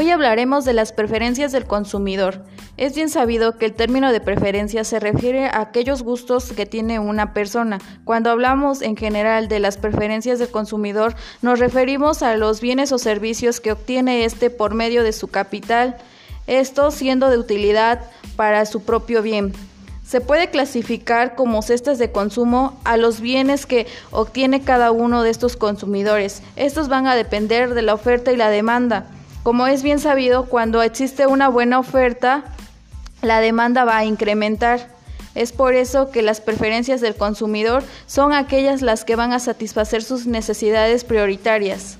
Hoy hablaremos de las preferencias del consumidor. Es bien sabido que el término de preferencia se refiere a aquellos gustos que tiene una persona. Cuando hablamos en general de las preferencias del consumidor, nos referimos a los bienes o servicios que obtiene éste por medio de su capital, esto siendo de utilidad para su propio bien. Se puede clasificar como cestas de consumo a los bienes que obtiene cada uno de estos consumidores. Estos van a depender de la oferta y la demanda. Como es bien sabido, cuando existe una buena oferta, la demanda va a incrementar. Es por eso que las preferencias del consumidor son aquellas las que van a satisfacer sus necesidades prioritarias.